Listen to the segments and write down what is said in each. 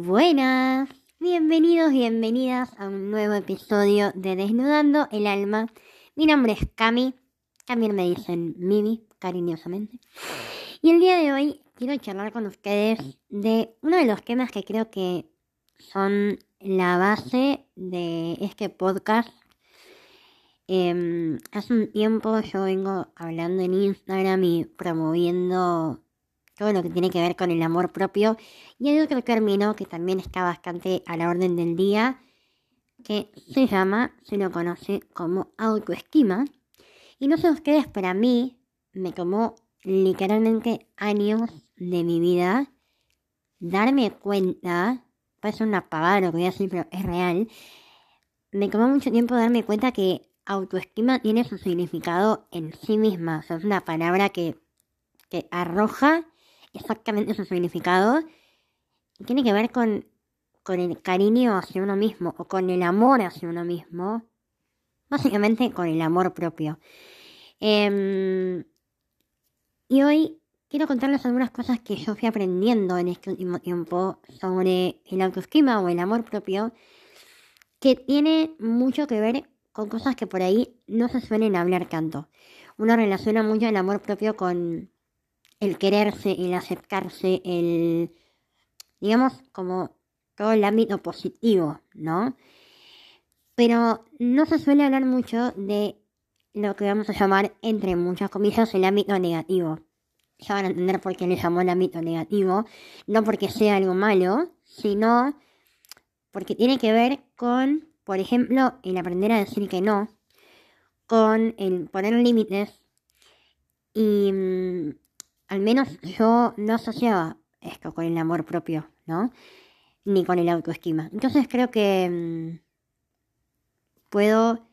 Buenas, bienvenidos, bienvenidas a un nuevo episodio de Desnudando el Alma. Mi nombre es Cami, también me dicen Mimi, cariñosamente. Y el día de hoy quiero charlar con ustedes de uno de los temas que creo que son la base de este podcast. Em, hace un tiempo yo vengo hablando en Instagram y promoviendo todo lo que tiene que ver con el amor propio. Y hay otro término que también está bastante a la orden del día, que se llama, se lo conoce como autoestima. Y no sé ustedes, pero a mí me tomó literalmente años de mi vida darme cuenta, parece una pavada lo que voy a decir, pero es real, me tomó mucho tiempo darme cuenta que autoestima tiene su significado en sí misma, o sea, es una palabra que, que arroja exactamente su significado. Tiene que ver con, con el cariño hacia uno mismo o con el amor hacia uno mismo. Básicamente con el amor propio. Em, y hoy quiero contarles algunas cosas que yo fui aprendiendo en este último tiempo sobre el autoestima o el amor propio, que tiene mucho que ver con cosas que por ahí no se suelen hablar tanto. Uno relaciona mucho el amor propio con, el quererse, el aceptarse, el, digamos, como todo el ámbito positivo, ¿no? Pero no se suele hablar mucho de lo que vamos a llamar, entre muchas comillas, el ámbito negativo. Ya van a entender por qué le llamó el ámbito negativo, no porque sea algo malo, sino porque tiene que ver con, por ejemplo, el aprender a decir que no, con el poner límites y mm, al menos yo no asociaba esto con el amor propio, ¿no? Ni con el autoestima. Entonces creo que mm, puedo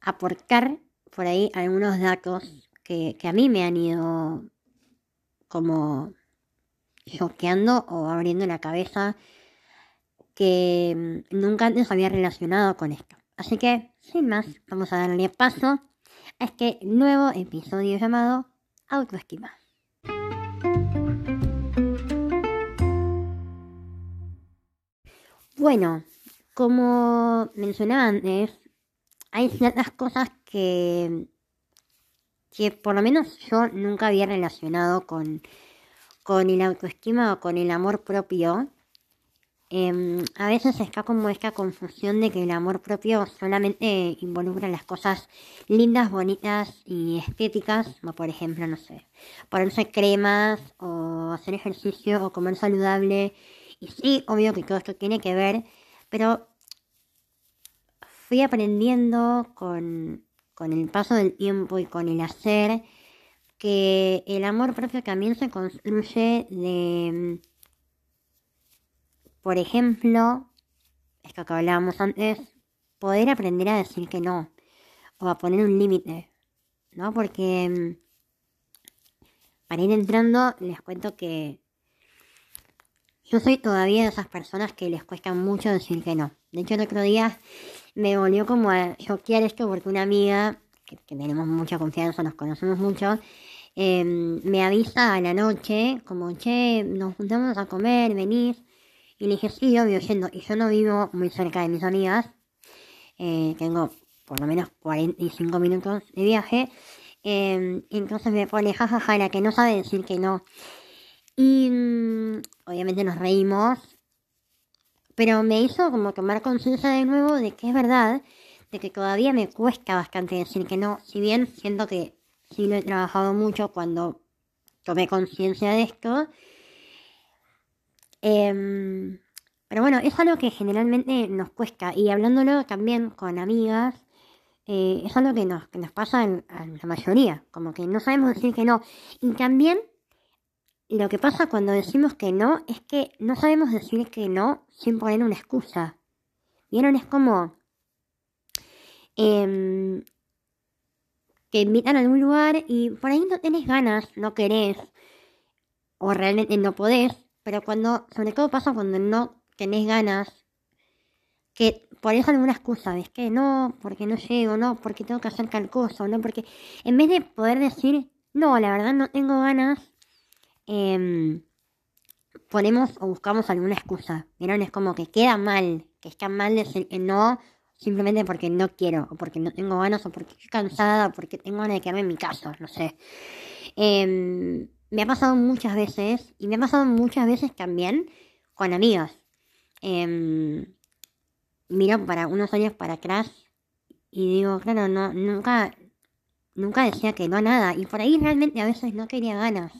aportar por ahí algunos datos que, a mí me han ido como choqueando o abriendo la cabeza que mm, nunca antes había relacionado con esto. Así que, sin más, vamos a darle paso a este nuevo episodio llamado autoestima. Bueno, como mencionaba antes, hay ciertas cosas que, que por lo menos yo nunca había relacionado con, con el autoestima o con el amor propio Em, a veces está como esta confusión de que el amor propio solamente involucra las cosas lindas, bonitas y estéticas, como por ejemplo, no sé, ponerse cremas o hacer ejercicio o comer saludable. Y sí, obvio que todo esto tiene que ver, pero fui aprendiendo con, con el paso del tiempo y con el hacer que el amor propio también se construye de por ejemplo, esto que hablábamos antes, poder aprender a decir que no, o a poner un límite, ¿no? Porque mm, para ir entrando, les cuento que yo soy todavía de esas personas que les cuesta mucho decir que no. De hecho, el otro día me volvió como a choquear esto porque una amiga, que, tenemos mucha confianza, nos conocemos mucho, em, me avisa a la noche, como, che, nos juntamos a comer, venís. Y le dije, sí, obvio, yendo. Y yo no vivo muy cerca de mis amigas. Eh, tengo por lo menos 45 minutos de viaje. Eh, entonces me pone, jajaja, la que no sabe decir que no. Y mm, obviamente nos reímos. Pero me hizo como tomar conciencia de nuevo de que es verdad, de que todavía me cuesta bastante decir que no. Si bien siento que sí lo he trabajado mucho cuando tomé conciencia de esto. Em, pero bueno, es algo que generalmente nos cuesta. Y hablándolo también con amigas, eh, es algo que nos, que nos pasa en, la mayoría. Como que no sabemos decir que no. Y también lo que pasa cuando decimos que no es que no sabemos decir que no sin poner una excusa. ¿Vieron? Es como eh, que invitan a algún lugar y por ahí no tenés ganas, no querés, o realmente no podés, pero cuando, sobre todo pasa cuando no tenés ganas, que pones alguna excusa, ¿ves? Que no, porque no llego, no, porque tengo que hacer tal cosa, no, porque en vez de poder decir, no, la verdad no tengo ganas, eh, ponemos o buscamos alguna excusa. ¿Vieron? Es como que queda mal, que está mal decir que no simplemente porque no quiero, o porque no tengo ganas, o porque estoy cansada, o porque tengo ganas de quedarme en mi casa, no sé. Em, me ha pasado muchas veces, y me ha pasado muchas veces también con amigas. Eh, miro para unos años para atrás y digo, claro, no, nunca, nunca decía que no a nada. Y por ahí realmente a veces no quería ganas.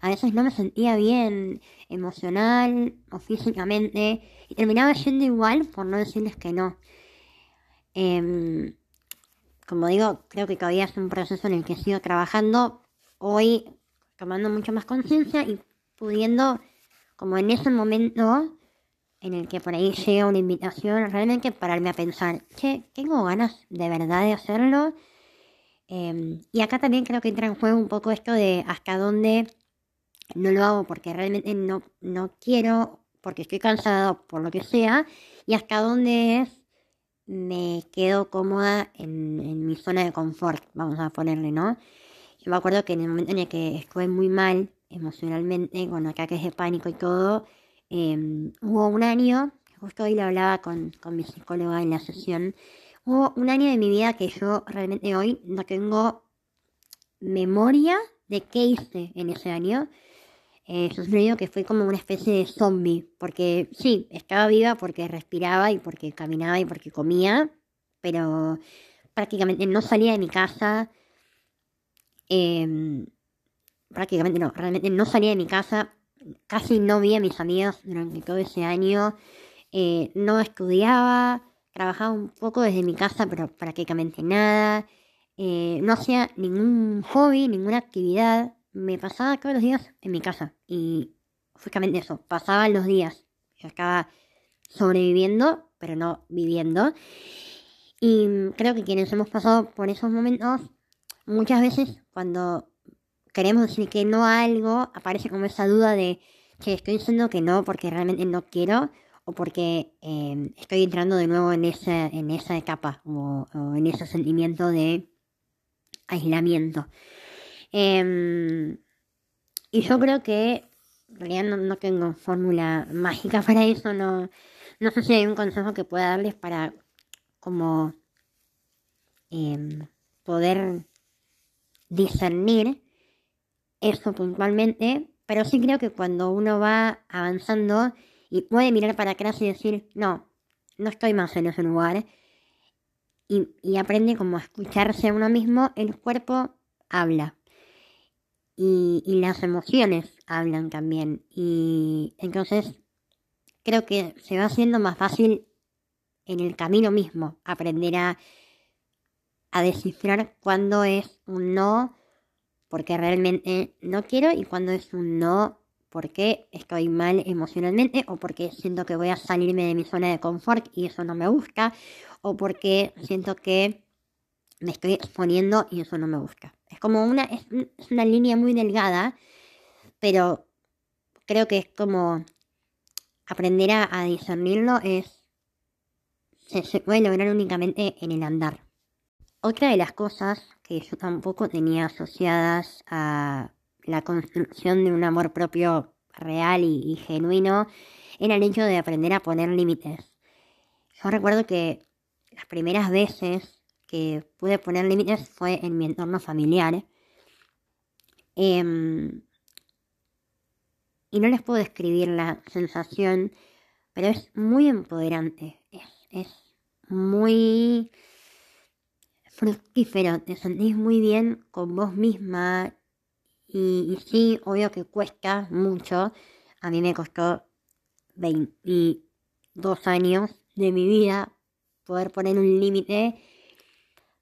A veces no me sentía bien emocional o físicamente. Y terminaba yendo igual por no decirles que no. Em, como digo, creo que todavía es un proceso en el que sigo trabajando. Hoy tomando mucho más conciencia y pudiendo, como en ese momento, en el que por ahí llega una invitación, realmente pararme a pensar, che, tengo ganas de verdad de hacerlo. Em, y acá también creo que entra en juego un poco esto de hasta dónde no lo hago porque realmente no, no quiero, porque estoy cansado, por lo que sea, y hasta dónde es me quedo cómoda en, en mi zona de confort, vamos a ponerle, ¿no? Yo me acuerdo que en el momento en el que estuve muy mal emocionalmente, con ataques de pánico y todo, Em, hubo un año, justo hoy lo hablaba con, mi psicóloga en la sesión, hubo un año de mi vida que yo realmente hoy no tengo memoria de qué hice en ese año. Eh, digo que fue como una especie de zombie, porque sí, estaba viva porque respiraba y porque caminaba y porque comía, pero prácticamente no salía de mi casa. Em, prácticamente no, realmente no salía de mi casa casi no vi a mis amigos durante todo ese año. Eh, no estudiaba, trabajaba un poco desde mi casa, pero prácticamente nada. Eh, no hacía ningún hobby, ninguna actividad. Me pasaba todos los días en mi casa. Y justamente eso, pasaban los días. Estaba sobreviviendo, pero no viviendo. Y creo que quienes hemos pasado por esos momentos, muchas veces cuando queremos decir que no a algo, aparece como esa duda de que estoy diciendo que no porque realmente no quiero o porque em, estoy entrando de nuevo en esa, en esa etapa o, en ese sentimiento de aislamiento. Em, y yo creo que en realidad no, tengo fórmula mágica para eso, no, no sé si hay un consejo que pueda darles para como em, poder discernir eso puntualmente, pero sí creo que cuando uno va avanzando y puede mirar para atrás y decir, no, no estoy más en ese lugar, y, aprende como a escucharse a uno mismo, el cuerpo habla. Y, y las emociones hablan también. Y entonces creo que se va haciendo más fácil en el camino mismo aprender a, a descifrar cuándo es un no porque realmente no quiero y cuando es un no porque estoy mal emocionalmente o porque siento que voy a salirme de mi zona de confort y eso no me gusta o porque siento que me estoy exponiendo y eso no me gusta. Es como una, es, una línea muy delgada, pero creo que es como aprender a, discernirlo es se puede lograr únicamente en el andar. Otra de las cosas que yo tampoco tenía asociadas a la construcción de un amor propio real y, genuino era el hecho de aprender a poner límites. Yo recuerdo que las primeras veces que pude poner límites fue en mi entorno familiar. Em, y no les puedo describir la sensación, pero es muy empoderante. es muy fructífero, te sentís muy bien con vos misma y, sí, obvio que cuesta mucho. A mí me costó 22 años de mi vida poder poner un límite,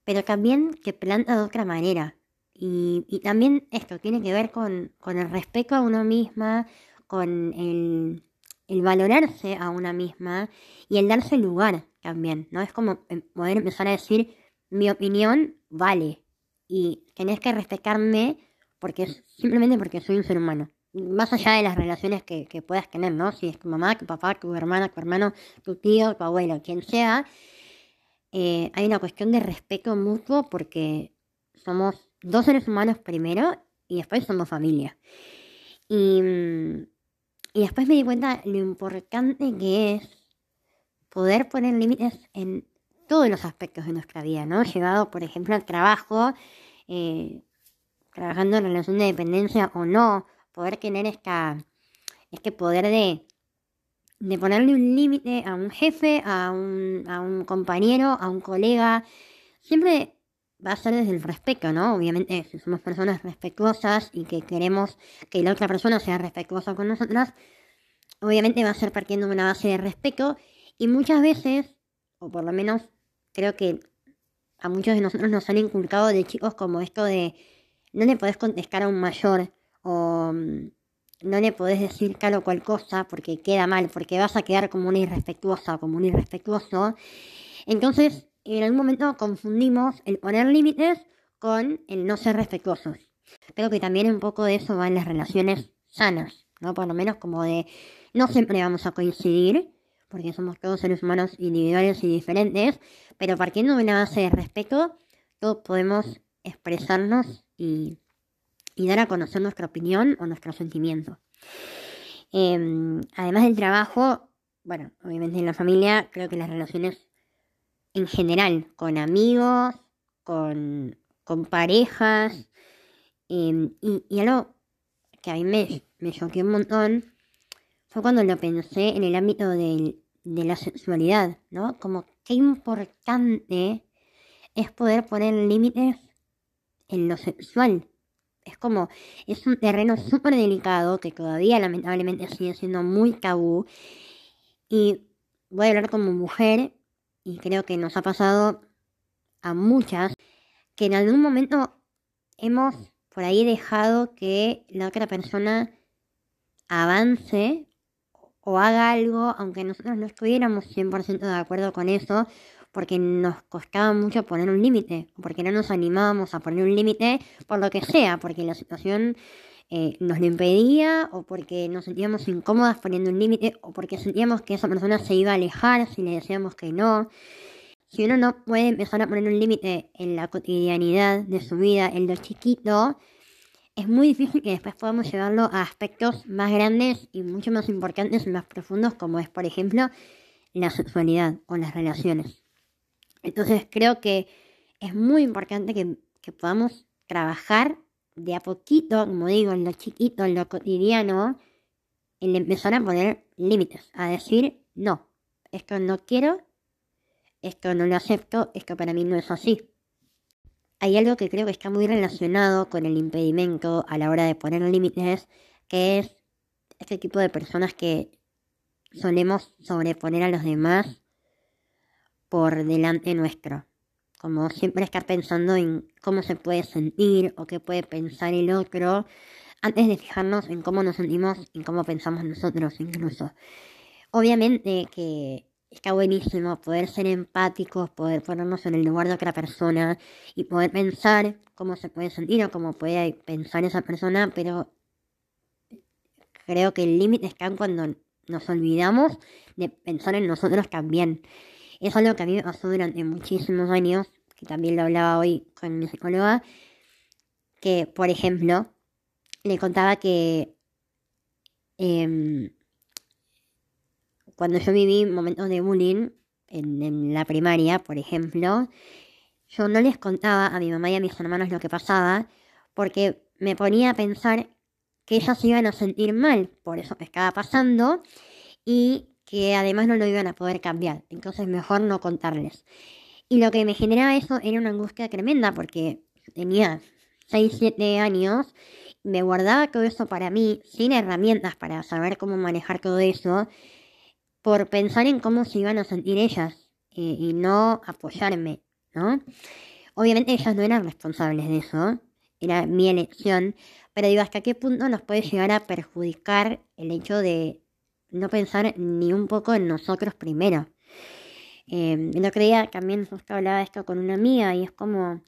pero también que planta de otra manera. Y, también esto tiene que ver con, el respeto a uno misma, con el, el, valorarse a una misma y el darse lugar también, ¿no? Es como em, poder empezar a decir, mi opinión vale y tenés que respetarme porque simplemente porque soy un ser humano. Más allá de las relaciones que, puedas tener, ¿no? Si es tu mamá, tu papá, tu hermana, tu hermano, tu tío, tu abuelo, quien sea, eh, hay una cuestión de respeto mutuo porque somos dos seres humanos primero y después somos familia. Y, Y después me di cuenta lo importante que es poder poner límites en todos los aspectos de nuestra vida, ¿no? Llevado, por ejemplo, al trabajo, eh, trabajando en relación de dependencia o no, poder tener esta, este poder de, de ponerle un límite a un jefe, a un, a un compañero, a un colega, siempre va a ser desde el respeto, ¿no? Obviamente, si somos personas respetuosas y que queremos que la otra persona sea respetuosa con nosotras, obviamente va a ser partiendo de una base de respeto y muchas veces, o por lo menos creo que a muchos de nosotros nos han inculcado de chicos como esto de no le podés contestar a un mayor o mm, no le podés decir tal o cual cosa porque queda mal, porque vas a quedar como una irrespetuosa o como un irrespetuoso. Entonces, en algún momento confundimos el poner límites con el no ser respetuosos. Creo que también un poco de eso va en las relaciones sanas, ¿no? Por lo menos como de no siempre vamos a coincidir, porque somos todos seres humanos individuales y diferentes, pero partiendo de una base de respeto, todos podemos expresarnos y, dar a conocer nuestra opinión o nuestro sentimiento. Em, además del trabajo, bueno, obviamente en la familia, creo que las relaciones en general, con amigos, con, parejas, em, y, algo que a mí me, me choqueó un montón fue cuando lo pensé en el ámbito de la sexualidad, ¿no? Como qué importante es poder poner límites en lo sexual. Es como, es un terreno súper delicado que todavía lamentablemente sigue siendo muy tabú. Y voy a hablar como mujer y creo que nos ha pasado a muchas, que en algún momento hemos por ahí dejado que la otra persona avance o haga algo, aunque nosotros no estuviéramos 100% de acuerdo con eso, porque nos costaba mucho poner un límite, porque no nos animábamos a poner un límite por lo que sea, porque la situación eh, nos lo impedía, o porque nos sentíamos incómodas poniendo un límite, o porque sentíamos que esa persona se iba a alejar si le decíamos que no. Si uno no puede empezar a poner un límite en la cotidianidad de su vida, en lo chiquito, es muy difícil que después podamos llevarlo a aspectos más grandes y mucho más importantes y más profundos, como es, por ejemplo, la sexualidad o las relaciones. Entonces creo que es muy importante que, que podamos trabajar de a poquito, como digo, en lo chiquito, en lo cotidiano, en empezar a poner límites, a decir, no, esto no quiero, esto no lo acepto, esto para mí no es así. Hay algo que creo que está muy relacionado con el impedimento a la hora de poner límites, que es este tipo de personas que solemos sobreponer a los demás por delante nuestro como siempre estar pensando en cómo se puede sentir o qué puede pensar el otro, antes de fijarnos en cómo nos sentimos y cómo pensamos nosotros incluso. Obviamente que está buenísimo poder ser empáticos, poder ponernos en el lugar de otra persona y poder pensar cómo se puede sentir o cómo puede pensar esa persona, pero creo que el límite está cuando nos olvidamos de pensar en nosotros también. Es algo que a mí me pasó durante muchísimos años, que también lo hablaba hoy con mi psicóloga, que, por ejemplo, le contaba que em, cuando yo viví momentos de bullying en, en, la primaria, por ejemplo, yo no les contaba a mi mamá y a mis hermanos lo que pasaba porque me ponía a pensar que ellas se iban a sentir mal por eso que estaba pasando y que además no lo iban a poder cambiar. Entonces mejor no contarles. Y lo que me generaba eso era una angustia tremenda porque tenía 6, 7 años, me guardaba todo eso para mí, sin herramientas para saber cómo manejar todo eso, por pensar en cómo se iban a sentir ellas eh, y no apoyarme, ¿no? Obviamente ellas no eran responsables de eso, era mi elección, pero digo, ¿hasta qué punto nos puede llegar a perjudicar el hecho de no pensar ni un poco en nosotros primero. Eh, otro día también justo hablaba esto con una amiga y es como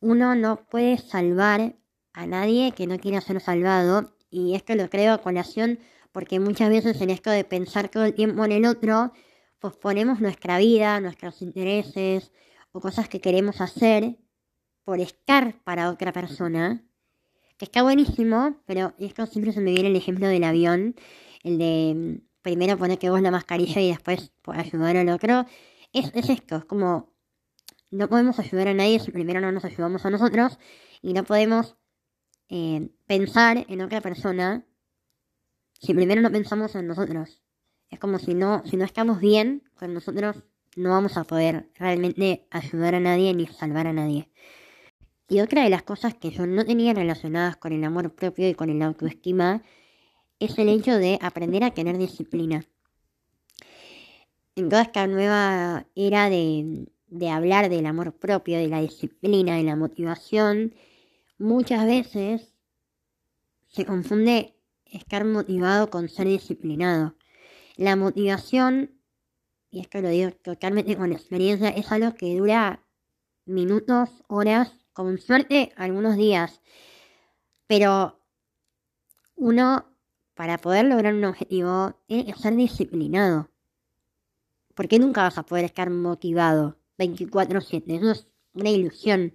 uno no puede salvar a nadie que no quiera ser salvado y esto lo creo a colación porque muchas veces en esto de pensar todo el tiempo en el otro, pues ponemos nuestra vida, nuestros intereses o cosas que queremos hacer por estar para otra persona, que está buenísimo, pero esto siempre se me viene el ejemplo del avión, el de mm, primero poner que vos la mascarilla y después ayudar al otro. Es, es esto, es como no podemos ayudar a nadie si primero no nos ayudamos a nosotros y no podemos eh, pensar en otra persona si primero no pensamos en nosotros. Es como si no, si no estamos bien con nosotros, no vamos a poder realmente ayudar a nadie ni salvar a nadie. Y otra de las cosas que yo no tenía relacionadas con el amor propio y con el autoestima es el hecho de aprender a tener disciplina. En toda esta nueva era de, de hablar del amor propio, de la disciplina, de la motivación, muchas veces se confunde estar motivado con ser disciplinado. La motivación, y esto lo digo totalmente con experiencia, es algo que dura minutos, horas, con suerte algunos días. Pero uno, para poder lograr un objetivo, tiene que ser disciplinado. Porque nunca vas a poder estar motivado 24/7. Eso es una ilusión.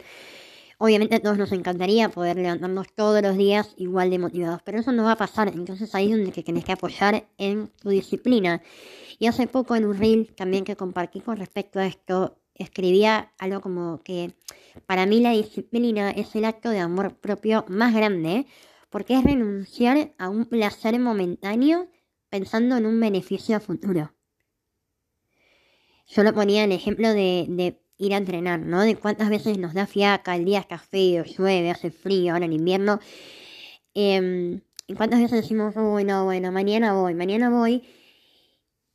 Obviamente a todos nos encantaría poder levantarnos todos los días igual de motivados, pero eso no va a pasar. Entonces ahí es donde te tenés que apoyar en tu disciplina. Y hace poco en un reel también que compartí con respecto a esto, escribía algo como que para mí la disciplina es el acto de amor propio más grande, porque es renunciar a un placer momentáneo pensando en un beneficio futuro. Yo lo ponía en ejemplo de ir a entrenar, ¿no? De cuántas veces nos da fiaca, el día está feo, llueve, hace frío, ahora en invierno. Eh, y cuántas veces decimos, bueno, bueno, mañana voy, mañana voy.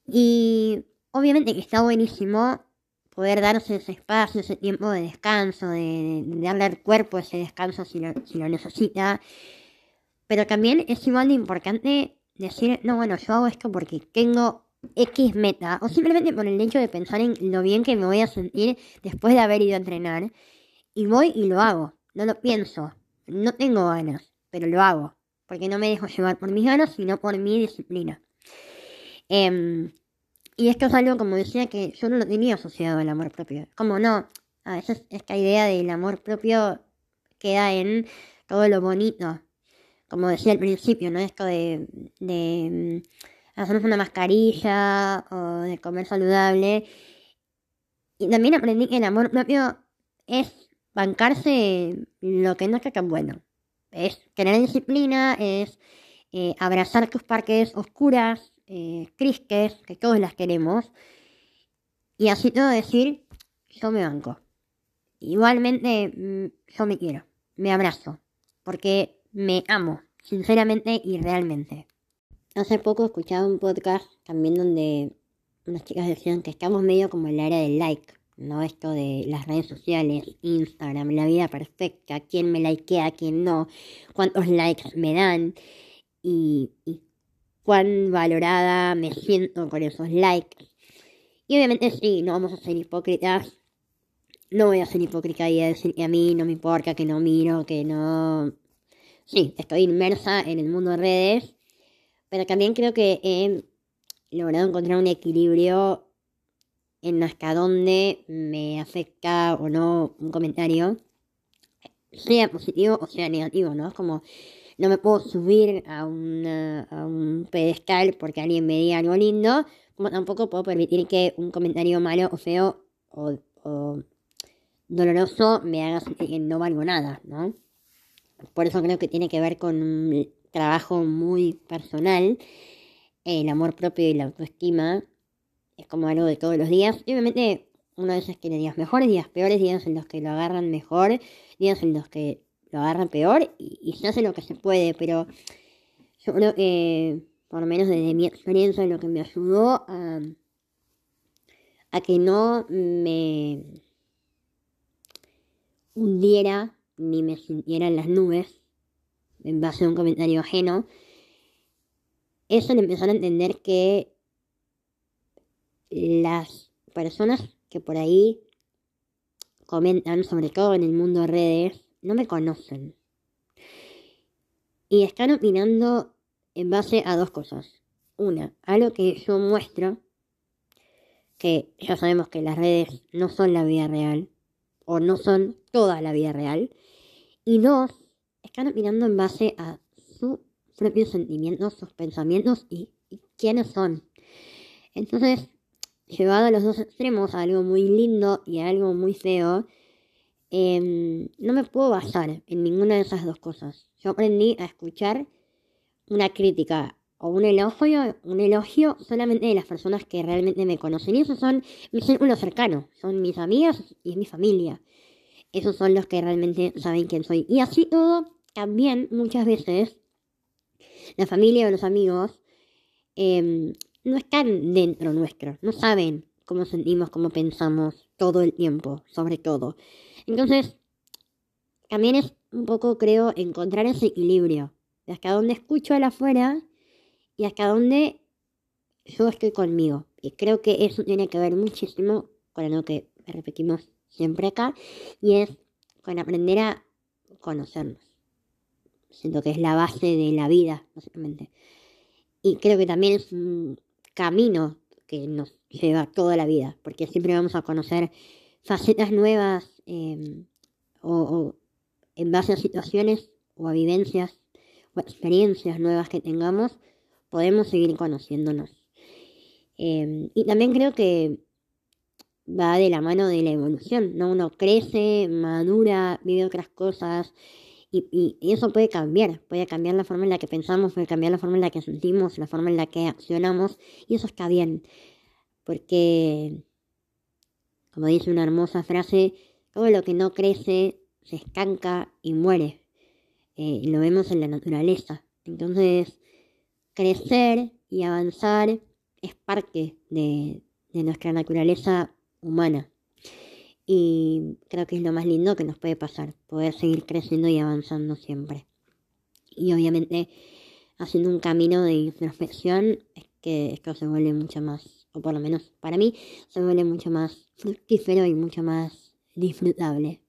Y obviamente que está buenísimo poder darse ese espacio, ese tiempo de descanso, de, darle al cuerpo ese descanso si lo, si lo necesita. Pero también es igual de importante decir, no, bueno, yo hago esto porque tengo X meta, o simplemente por el hecho de pensar en lo bien que me voy a sentir después de haber ido a entrenar, y voy y lo hago, no lo pienso, no tengo ganas, pero lo hago, porque no me dejo llevar por mis ganas, sino por mi disciplina. Em, y esto es algo, como decía, que yo no lo tenía asociado al amor propio. Como no, a veces esta idea del amor propio queda en todo lo bonito. Como decía al principio, ¿no? Esto de, de hacernos una mascarilla o de comer saludable. Y también aprendí que el amor propio es bancarse lo que no está tan bueno. Es tener disciplina, es eh, abrazar tus parques oscuras, eh, crisques, que todos las queremos. Y así todo decir, yo me banco. Igualmente, mm, yo me quiero, me abrazo, porque me amo, sinceramente y realmente. Hace poco escuchaba un podcast también donde unas chicas decían que estamos medio como en la era del like, ¿no? Esto de las redes sociales, Instagram, la vida perfecta, quién me likea, quién no, cuántos likes me dan y, cuán valorada me siento con esos likes. Y obviamente sí, no vamos a ser hipócritas. No voy a ser hipócrita y a decir que a mí no me importa, que no miro, que no... Sí, estoy inmersa en el mundo de redes pero también creo que he logrado encontrar un equilibrio en hasta dónde me afecta o no un comentario, sea positivo o sea negativo, ¿no? Es como no me puedo subir a, a un pedestal porque alguien me diga algo lindo, como tampoco puedo permitir que un comentario malo o feo o, o doloroso me haga sentir que no valgo nada, ¿no? Por eso creo que tiene que ver con trabajo muy personal. El amor propio y la autoestima es como algo de todos los días. Y obviamente uno de esos tiene días mejores, días peores, días en los que lo agarran mejor, días en los que lo agarran peor y, se hace lo que se puede, pero yo creo que, por lo menos desde mi experiencia, lo que me ayudó a, a que no me hundiera ni me sintiera en las nubes en base a un comentario ajeno, eso le empezar a entender que las personas que por ahí comentan, sobre todo en el mundo de redes, no me conocen. Y están opinando en base a dos cosas. Una, algo que yo muestro, que ya sabemos que las redes no son la vida real, o no son toda la vida real. Y dos, están opinando en base a sus propios sentimientos, sus pensamientos y, quiénes son. Entonces, llevado a los dos extremos, a algo muy lindo y a algo muy feo, em, no me puedo basar en ninguna de esas dos cosas. Yo aprendí a escuchar una crítica o un elogio, un elogio solamente de las personas que realmente me conocen. Y esos son mis círculos cercanos, son mis amigas y mi familia. Esos son los que realmente saben quién soy. Y así todo, también muchas veces la familia o los amigos em, no están dentro nuestro, no saben cómo sentimos, cómo pensamos todo el tiempo, sobre todo. Entonces, también es un poco, creo, encontrar ese equilibrio de hasta dónde escucho al afuera y hasta dónde yo estoy conmigo. Y creo que eso tiene que ver muchísimo con lo que repetimos siempre acá, y es con aprender a conocernos. Siento que es la base de la vida, básicamente. Y creo que también es un camino que nos lleva toda la vida, porque siempre vamos a conocer facetas nuevas em, o en base a situaciones o a vivencias o experiencias nuevas que tengamos, podemos seguir conociéndonos. Em, y también creo que va de la mano de la evolución, ¿no? Uno crece, madura, vive otras cosas y, eso puede cambiar, puede cambiar la forma en la que pensamos, puede cambiar la forma en la que sentimos, la forma en la que accionamos y eso está bien, porque, como dice una hermosa frase, todo lo que no crece se estanca y muere. Eh, lo vemos en la naturaleza. Entonces, crecer y avanzar es parte de, nuestra naturaleza humana. Y creo que es lo más lindo que nos puede pasar, poder seguir creciendo y avanzando siempre. Y obviamente haciendo un camino de introspección es que esto se vuelve mucho más, o por lo menos para mí, se vuelve mucho más fructífero y mucho más disfrutable,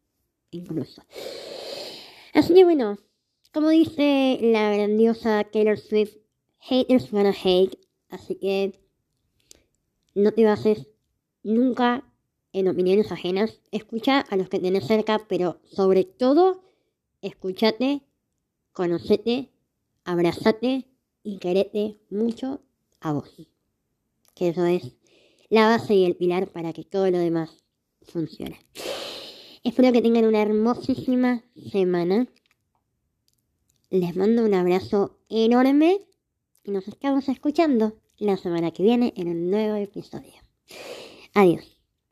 incluso. Así que bueno, como dice la grandiosa Taylor Swift, haters gonna hate. Así que no te bases nunca en opiniones ajenas. Escucha a los que tenés cerca, pero sobre todo, escúchate, conocete, abrazate y querete mucho a vos. Que eso es la base y el pilar para que todo lo demás funcione. Espero que tengan una hermosísima semana. Les mando un abrazo enorme y nos estamos escuchando la semana que viene en un nuevo episodio. Adiós.